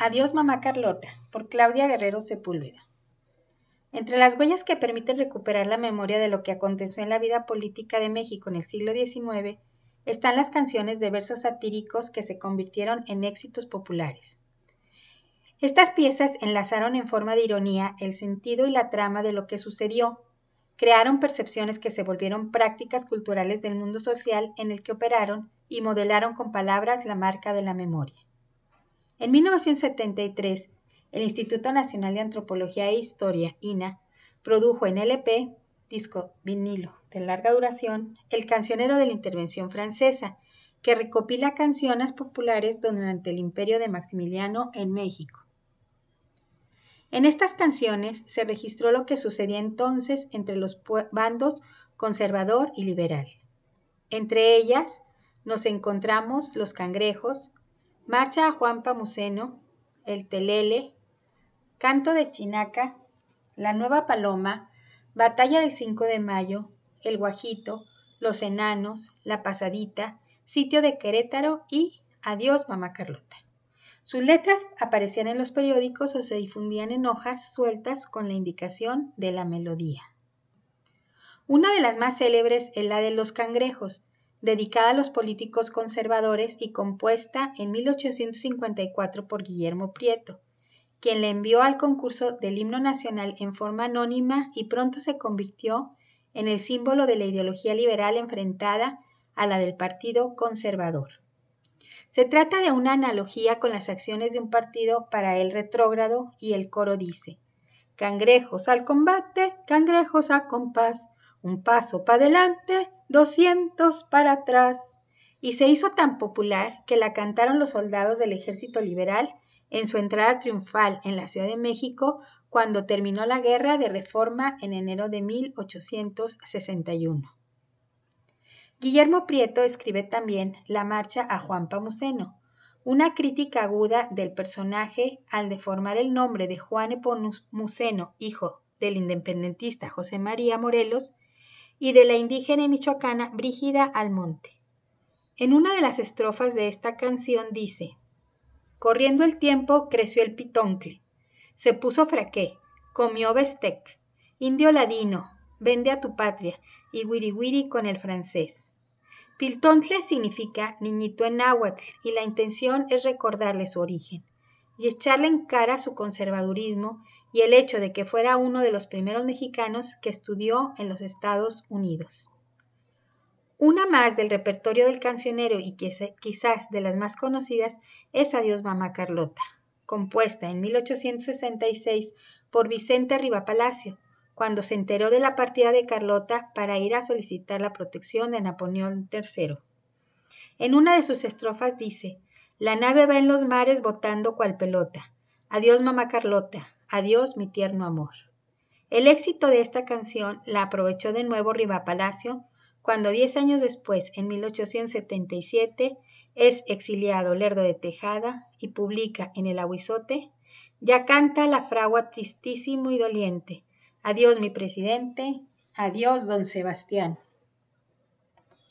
Adiós Mamá Carlota, por Claudia Guerrero Sepúlveda. Entre las huellas que permiten recuperar la memoria de lo que aconteció en la vida política de México en el siglo XIX están las canciones de versos satíricos que se convirtieron en éxitos populares. Estas piezas enlazaron en forma de ironía el sentido y la trama de lo que sucedió, crearon percepciones que se volvieron prácticas culturales del mundo social en el que operaron y modelaron con palabras la marca de la memoria. En 1973, el Instituto Nacional de Antropología e Historia, INA, produjo en LP, disco vinilo de larga duración, el cancionero de la intervención francesa, que recopila canciones populares durante el imperio de Maximiliano en México. En estas canciones se registró lo que sucedía entonces entre los bandos conservador y liberal. Entre ellas nos encontramos los cangrejos, Marcha a Juan Pamuceno, El Telele, Canto de Chinaca, La Nueva Paloma, Batalla del 5 de Mayo, El Guajito, Los Enanos, La Pasadita, Sitio de Querétaro y Adiós Mamá Carlota. Sus letras aparecían en los periódicos o se difundían en hojas sueltas con la indicación de la melodía. Una de las más célebres es la de Los Cangrejos, dedicada a los políticos conservadores y compuesta en 1854 por Guillermo Prieto, quien le envió al concurso del himno nacional en forma anónima y pronto se convirtió en el símbolo de la ideología liberal enfrentada a la del Partido Conservador. Se trata de una analogía con las acciones de un partido para el retrógrado y el coro dice, Cangrejos al combate, cangrejos a compás, un paso para adelante, doscientos para atrás. Y se hizo tan popular que la cantaron los soldados del ejército liberal en su entrada triunfal en la Ciudad de México cuando terminó la guerra de reforma en enero de 1861. Guillermo Prieto escribe también La marcha a Juan Pamuceno, una crítica aguda del personaje al deformar el nombre de Juan Epomuceno, hijo del independentista José María Morelos, y de la indígena michoacana Brígida Almonte. En una de las estrofas de esta canción dice, Corriendo el tiempo creció el pitoncle, se puso fraqué, comió bestec, indio ladino, vende a tu patria, y wiri con el francés. Pitoncle significa niñito en náhuatl y la intención es recordarle su origen y echarle en cara su conservadurismo y el hecho de que fuera uno de los primeros mexicanos que estudió en los Estados Unidos. Una más del repertorio del cancionero y quizás de las más conocidas es Adiós Mamá Carlota, compuesta en 1866 por Vicente Palacio, cuando se enteró de la partida de Carlota para ir a solicitar la protección de Napoleón III. En una de sus estrofas dice, La nave va en los mares botando cual pelota. Adiós mamá Carlota, Adiós mi tierno amor. El éxito de esta canción la aprovechó de nuevo Palacio cuando diez años después, en 1877, es exiliado Lerdo de Tejada y publica en el Aguizote, ya canta la fragua tristísimo y doliente, adiós mi presidente, adiós don Sebastián.